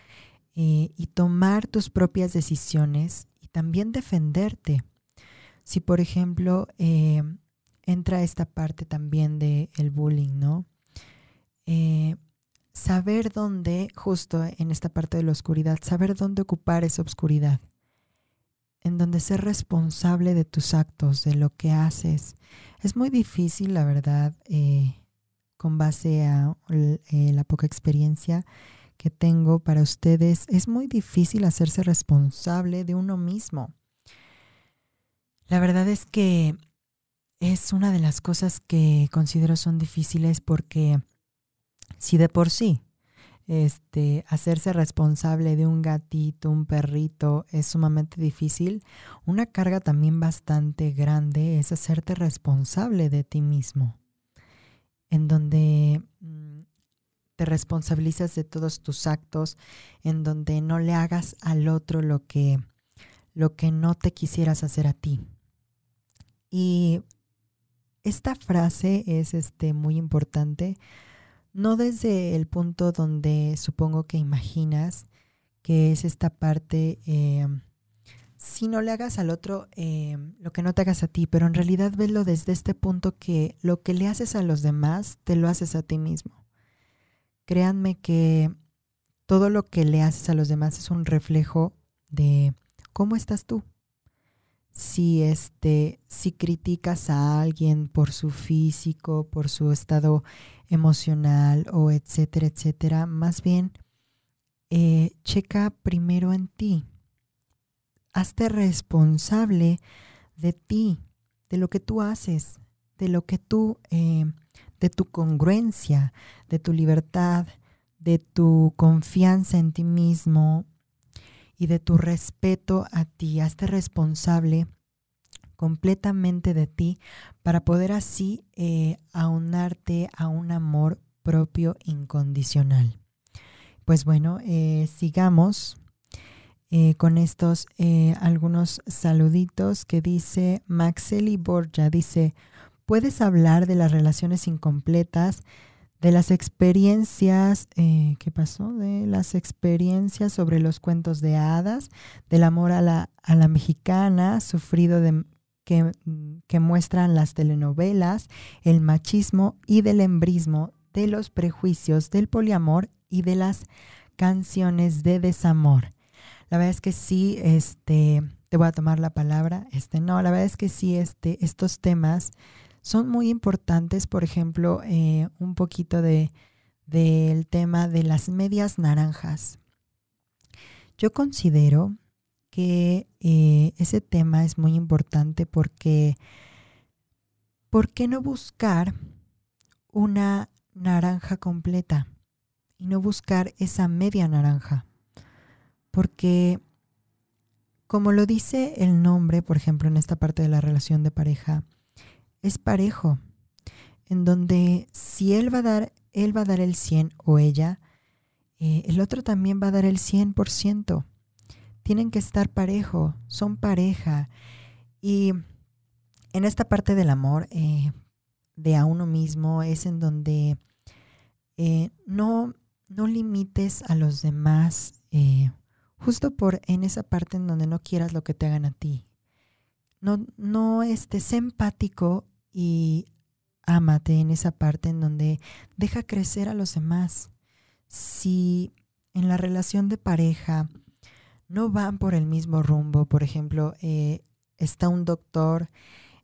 S1: eh, y tomar tus propias decisiones y también defenderte. Si, por ejemplo, eh, entra esta parte también del el bullying, ¿no? Eh, saber dónde, justo en esta parte de la oscuridad, saber dónde ocupar esa oscuridad, en donde ser responsable de tus actos, de lo que haces. Es muy difícil, la verdad, eh, con base a eh, la poca experiencia que tengo para ustedes, es muy difícil hacerse responsable de uno mismo. La verdad es que es una de las cosas que considero son difíciles porque si de por sí este, hacerse responsable de un gatito, un perrito, es sumamente difícil, una carga también bastante grande es hacerte responsable de ti mismo, en donde mm, te responsabilizas de todos tus actos, en donde no le hagas al otro lo que, lo que no te quisieras hacer a ti. Y esta frase es este, muy importante no desde el punto donde supongo que imaginas que es esta parte, em, si no le hagas al otro em, lo que no te hagas a ti, pero en realidad velo desde este punto que lo que le haces a los demás, te lo haces a ti mismo. Créanme que todo lo que le haces a los demás es un reflejo de cómo estás tú si este si criticas a alguien por su físico, por su estado emocional o etcétera, etcétera, más bien eh, checa primero en ti. Hazte responsable de ti, de lo que tú haces, de lo que tú, eh, de tu congruencia, de tu libertad, de tu confianza en ti mismo, y de tu respeto a ti. Hazte responsable completamente de ti para poder así eh, aunarte a un amor propio incondicional. Pues bueno, eh, sigamos eh, con estos algunos saluditos que dice Maxeli Borja. Dice, ¿puedes hablar de las relaciones incompletas de las experiencias, eh, ¿qué pasó? De las experiencias sobre los cuentos de hadas, del amor a la, a la mexicana, sufrido de, que, que muestran las telenovelas, el machismo y del embrismo, de los prejuicios, del poliamor y de las canciones de desamor. La verdad es que sí, este, te voy a tomar la palabra, este, no, la verdad es que sí, este, estos temas son muy importantes, por ejemplo, eh, un poquito de, del tema de las medias naranjas. Yo considero que eh, ese tema es muy importante porque ¿por qué no buscar una naranja completa y no buscar esa media naranja? Porque como lo dice el nombre, por ejemplo, en esta parte de la relación de pareja, es parejo, en donde si él va a dar, él va a dar el 100 o ella, eh, el otro también va a dar el 100%. Tienen que estar parejo, son pareja. Y en esta parte del amor eh, de a uno mismo es en donde eh, no, no limites a los demás justo por en esa parte en donde no quieras lo que te hagan a ti. No, no estés empático y ámate en esa parte en donde deja crecer a los demás. Si en la relación de pareja no van por el mismo rumbo, por ejemplo, eh, está un doctor,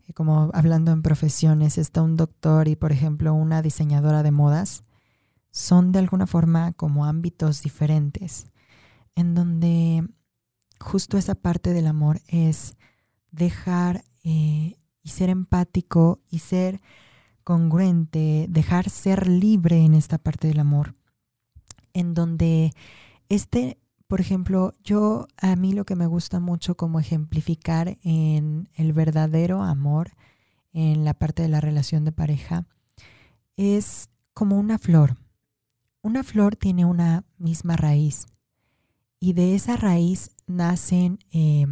S1: eh, como hablando en profesiones, está un doctor y, por ejemplo, una diseñadora de modas, son de alguna forma como ámbitos diferentes, en donde justo esa parte del amor es dejar eh, y ser empático y ser congruente, dejar ser libre en esta parte del amor. en donde este, por ejemplo, yo a mí lo que me gusta mucho como ejemplificar en el verdadero amor, en la parte de la relación de pareja, es como una flor. Una flor tiene una misma raíz y de esa raíz nacen eh,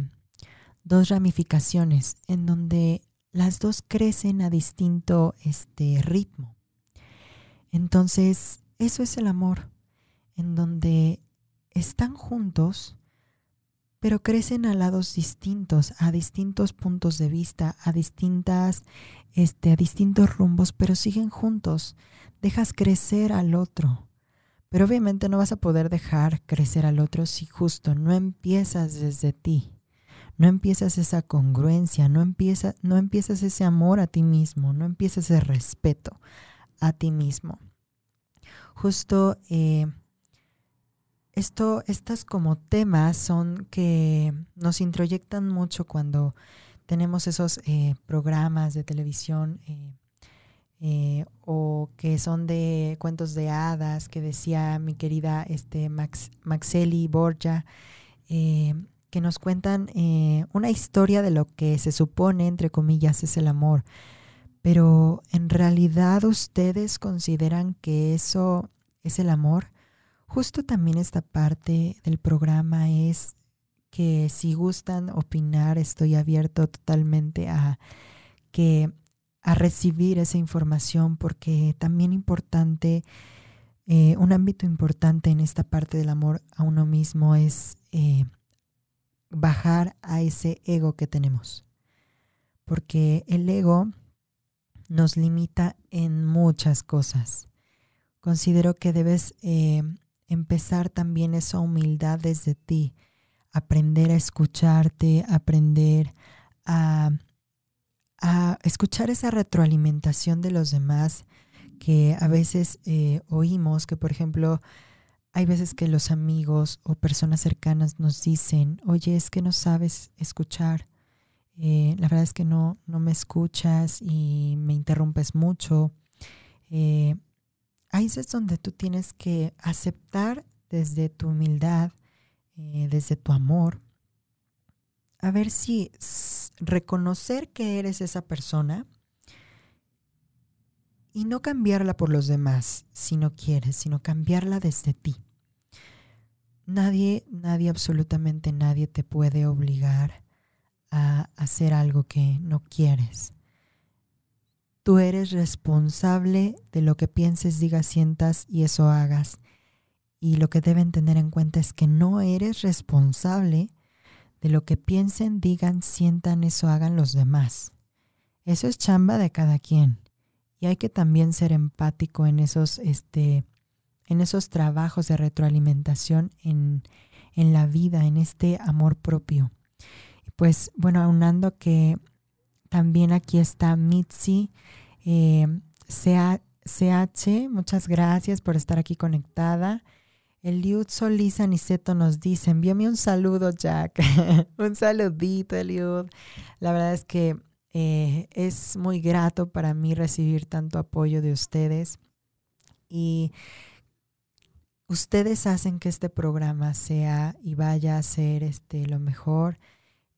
S1: dos ramificaciones en donde las dos crecen a distinto este, ritmo. Entonces, eso es el amor, en donde están juntos, pero crecen a lados distintos, a distintos puntos de vista, a distintas, este, a distintos rumbos, pero siguen juntos. Dejas crecer al otro. Pero obviamente no vas a poder dejar crecer al otro si justo no empiezas desde ti. No empiezas esa congruencia, no, empieza, no empiezas ese amor a ti mismo, no empiezas ese respeto a ti mismo. Justo eh, esto, estas como temas son que nos introyectan mucho cuando tenemos esos eh, programas de televisión eh, o que son de cuentos de hadas que decía mi querida este, Max, Maxeli Borja que nos cuentan eh, una historia de lo que se supone, entre comillas, es el amor. Pero en realidad ustedes consideran que eso es el amor. Justo también esta parte del programa es que si gustan opinar, estoy abierto totalmente a que a recibir esa información porque también importante, eh, un ámbito importante en esta parte del amor a uno mismo es eh, bajar a ese ego que tenemos. Porque el ego nos limita en muchas cosas. Considero que debes eh, empezar también esa humildad desde ti, aprender a escucharte, aprender a, a escuchar esa retroalimentación de los demás que a veces eh, oímos, que por ejemplo hay veces que los amigos o personas cercanas nos dicen, oye, es que no sabes escuchar, eh, la verdad es que no, no me escuchas y me interrumpes mucho. Eh, ahí es donde tú tienes que aceptar desde tu humildad, eh, desde tu amor, a ver si reconocer que eres esa persona y no cambiarla por los demás si no quieres, sino cambiarla desde ti. Nadie, nadie, absolutamente nadie te puede obligar a hacer algo que no quieres. Tú eres responsable de lo que pienses, digas, sientas y eso hagas. Y lo que deben tener en cuenta es que no eres responsable de lo que piensen, digan, sientan, eso hagan los demás. Eso es chamba de cada quien. Y hay que también ser empático en esos, este, en esos trabajos de retroalimentación en, la vida, en este amor propio. Pues bueno, aunando que también aquí está Mitzi eh, CH, muchas gracias por estar aquí conectada. Eliud Solís Aniceto nos dice, envíame un saludo, Jack. un saludito, Eliud. La verdad es que eh, es muy grato para mí recibir tanto apoyo de ustedes y ustedes hacen que este programa sea y vaya a ser este, lo mejor.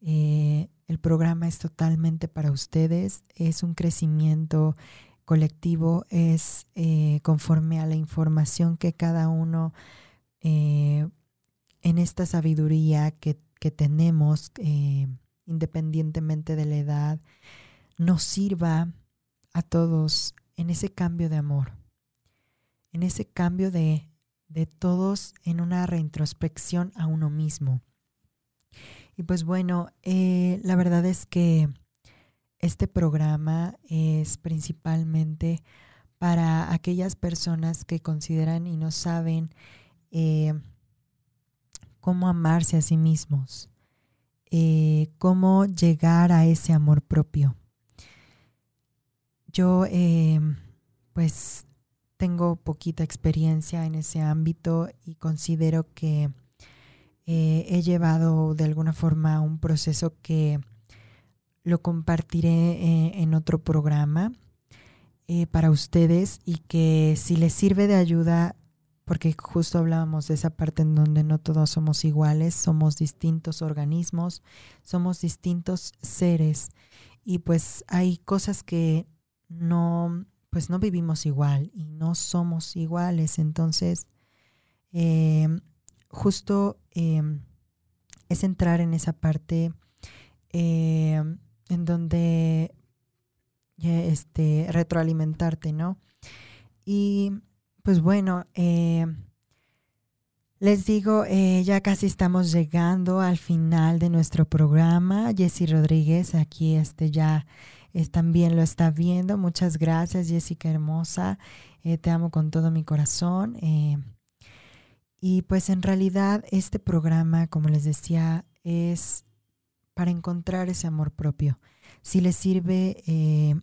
S1: Eh, el programa es totalmente para ustedes, es un crecimiento colectivo, es eh, conforme a la información que cada uno en esta sabiduría que, que tenemos independientemente de la edad, nos sirva a todos en ese cambio de amor, en ese cambio de, de todos en una reintrospección a uno mismo. Y pues bueno, eh, la verdad es que este programa es principalmente para aquellas personas que consideran y no saben eh, cómo amarse a sí mismos, eh, cómo llegar a ese amor propio. Yo eh, pues tengo poquita experiencia en ese ámbito y considero que eh, he llevado de alguna forma un proceso que lo compartiré en otro programa para ustedes y que si les sirve de ayuda porque justo hablábamos de esa parte en donde no todos somos iguales, somos distintos organismos, somos distintos seres y pues hay cosas que no, pues no vivimos igual y no somos iguales. Entonces, em, justo em, es entrar en esa parte em, en donde este, retroalimentarte, ¿no? Y pues bueno, eh, les digo, eh, ya casi estamos llegando al final de nuestro programa. Jessy Rodríguez aquí este, ya también lo está viendo. Muchas gracias, Jessica hermosa. Eh, te amo con todo mi corazón. y pues en realidad este programa, como les decía, es para encontrar ese amor propio. Si les sirve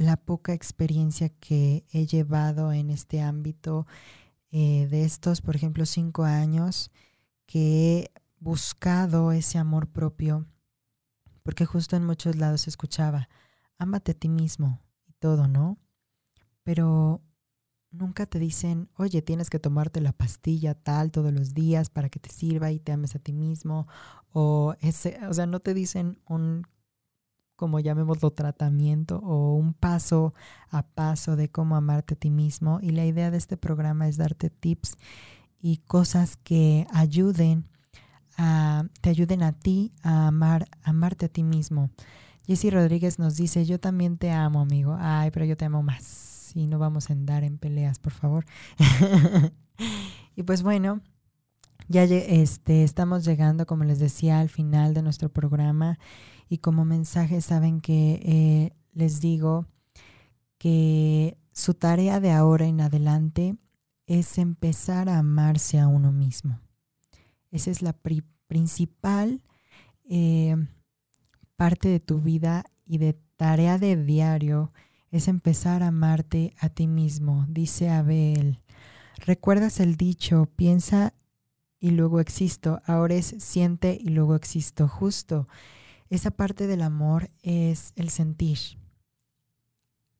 S1: la poca experiencia que he llevado en este ámbito eh, de estos, por ejemplo, cinco años, que he buscado ese amor propio, porque justo en muchos lados escuchaba, ámate a ti mismo y todo, ¿no? Pero nunca te dicen, oye, tienes que tomarte la pastilla tal todos los días para que te sirva y te ames a ti mismo, o ese, o sea, no te dicen un como llamémoslo tratamiento o un paso a paso de cómo amarte a ti mismo. Y la idea de este programa es darte tips y cosas que ayuden a, te ayuden a ti a amar, amarte a ti mismo. Jessy Rodríguez nos dice, yo también te amo, amigo. Ay, pero yo te amo más. Y no vamos a andar en peleas, por favor. y pues bueno, ya este, estamos llegando, como les decía, al final de nuestro programa y como mensaje saben que eh, les digo que su tarea de ahora en adelante es empezar a amarse a uno mismo. Esa es la principal eh, parte de tu vida y de tarea de diario, es empezar a amarte a ti mismo, dice Abel. ¿Recuerdas el dicho, piensa y luego existo? Ahora es siente y luego existo. Justo esa parte del amor es el sentir.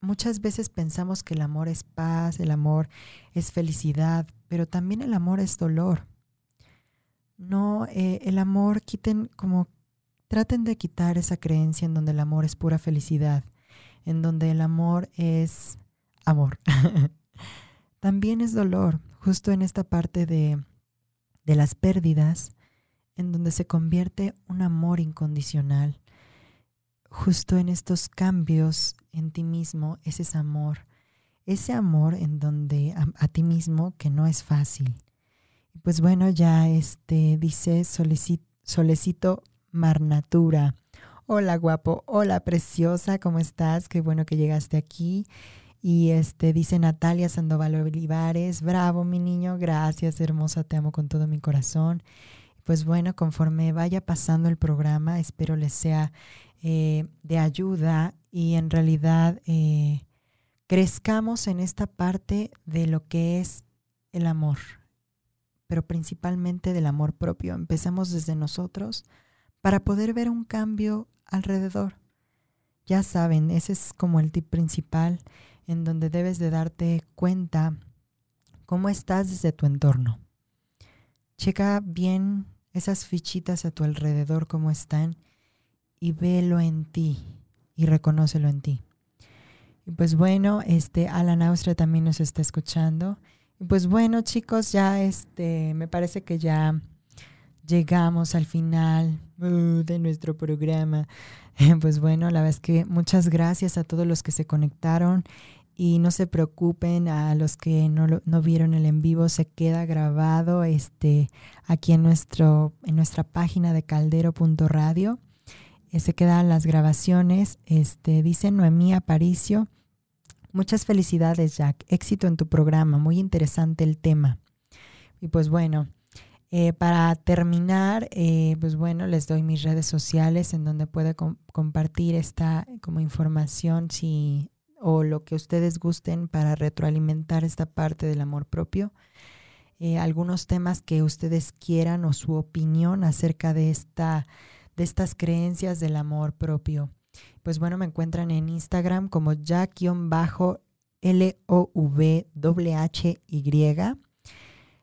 S1: Muchas veces pensamos que el amor es paz, el amor es felicidad, pero también el amor es dolor. No, eh, el amor quiten como traten de quitar esa creencia en donde el amor es pura felicidad, en donde el amor es amor. también es dolor, justo en esta parte de, de las pérdidas, en donde se convierte un amor incondicional. Justo en estos cambios en ti mismo, ese es amor. Ese amor en donde a, ti mismo que no es fácil. Pues bueno, ya este dice Solecito, Solecito Marnatura. Hola guapo, hola preciosa, ¿cómo estás? Qué bueno que llegaste aquí. Y este dice Natalia Sandoval Olivares, bravo mi niño, gracias hermosa, te amo con todo mi corazón pues bueno, conforme vaya pasando el programa, espero les sea eh, de ayuda y en realidad eh, crezcamos en esta parte de lo que es el amor, pero principalmente del amor propio. Empezamos desde nosotros para poder ver un cambio alrededor. Ya saben, ese es como el tip principal en donde debes de darte cuenta cómo estás desde tu entorno. Checa bien esas fichitas a tu alrededor como están y velo en ti y reconócelo en ti. Y pues bueno, este Alan Austria también nos está escuchando. Y pues bueno, chicos, ya este me parece que ya llegamos al final uh, de nuestro programa. Pues bueno, la verdad es que muchas gracias a todos los que se conectaron y no se preocupen a los que no, no vieron el en vivo, se queda grabado este, aquí en, nuestro, en nuestra página de caldero.radio. Eh, se quedan las grabaciones. Este, dice Noemí Aparicio. Muchas felicidades, Jack. Éxito en tu programa. Muy interesante el tema. Y pues bueno, eh, para terminar, eh, pues bueno, les doy mis redes sociales en donde puede compartir esta como información si o lo que ustedes gusten para retroalimentar esta parte del amor propio. Eh, algunos temas que ustedes quieran o su opinión acerca de, esta, de estas creencias del amor propio. Pues bueno, me encuentran en Instagram como jack-l-o-v-h-y.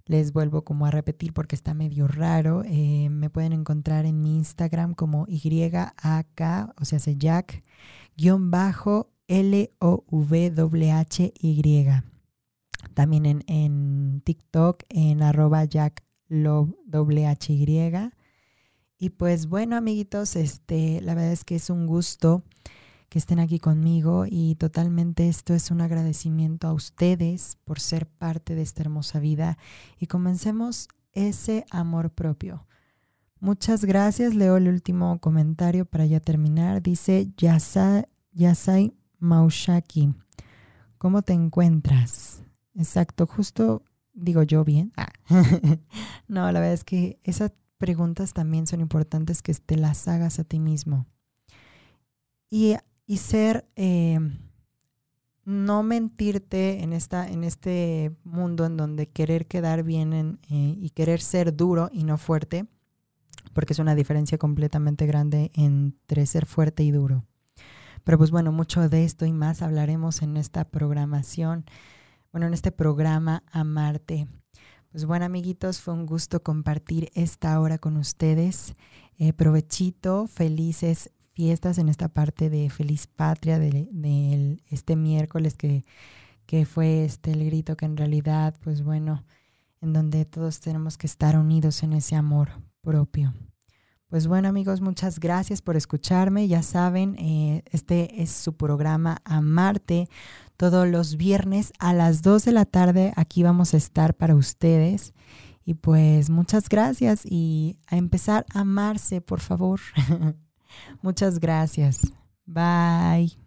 S1: Les vuelvo como a repetir porque está medio raro. Eh, me pueden encontrar en mi Instagram como YAK, o sea, se Jack, guion bajo L-O-V-H-Y. También en, en TikTok en arroba Jack H-Y. Y pues bueno, amiguitos, este, la verdad es que es un gusto que estén aquí conmigo y totalmente esto es un agradecimiento a ustedes por ser parte de esta hermosa vida y comencemos ese amor propio. Muchas gracias. Leo el último comentario para ya terminar. Dice Yasai, Yasai Maushaki. ¿Cómo te encuentras? Exacto, justo digo yo bien. Ah. no, la verdad es que esas preguntas también son importantes que te las hagas a ti mismo. Y y ser, eh, no mentirte en, esta, en este mundo en donde querer quedar bien eh, y querer ser duro y no fuerte, porque es una diferencia completamente grande entre ser fuerte y duro. Pero pues bueno, mucho de esto y más hablaremos en esta programación, bueno, en este programa Amarte. Pues bueno, amiguitos, fue un gusto compartir esta hora con ustedes. Eh, provechito, felices fiestas en esta parte de Feliz Patria, de, este miércoles que, que fue este el grito que en realidad, pues bueno, en donde todos tenemos que estar unidos en ese amor propio. Pues bueno amigos, muchas gracias por escucharme. Ya saben, eh, este es su programa Amarte. Todos los viernes a las 2 de la tarde aquí vamos a estar para ustedes. Y pues muchas gracias y a empezar a amarse, por favor. Muchas gracias. Bye.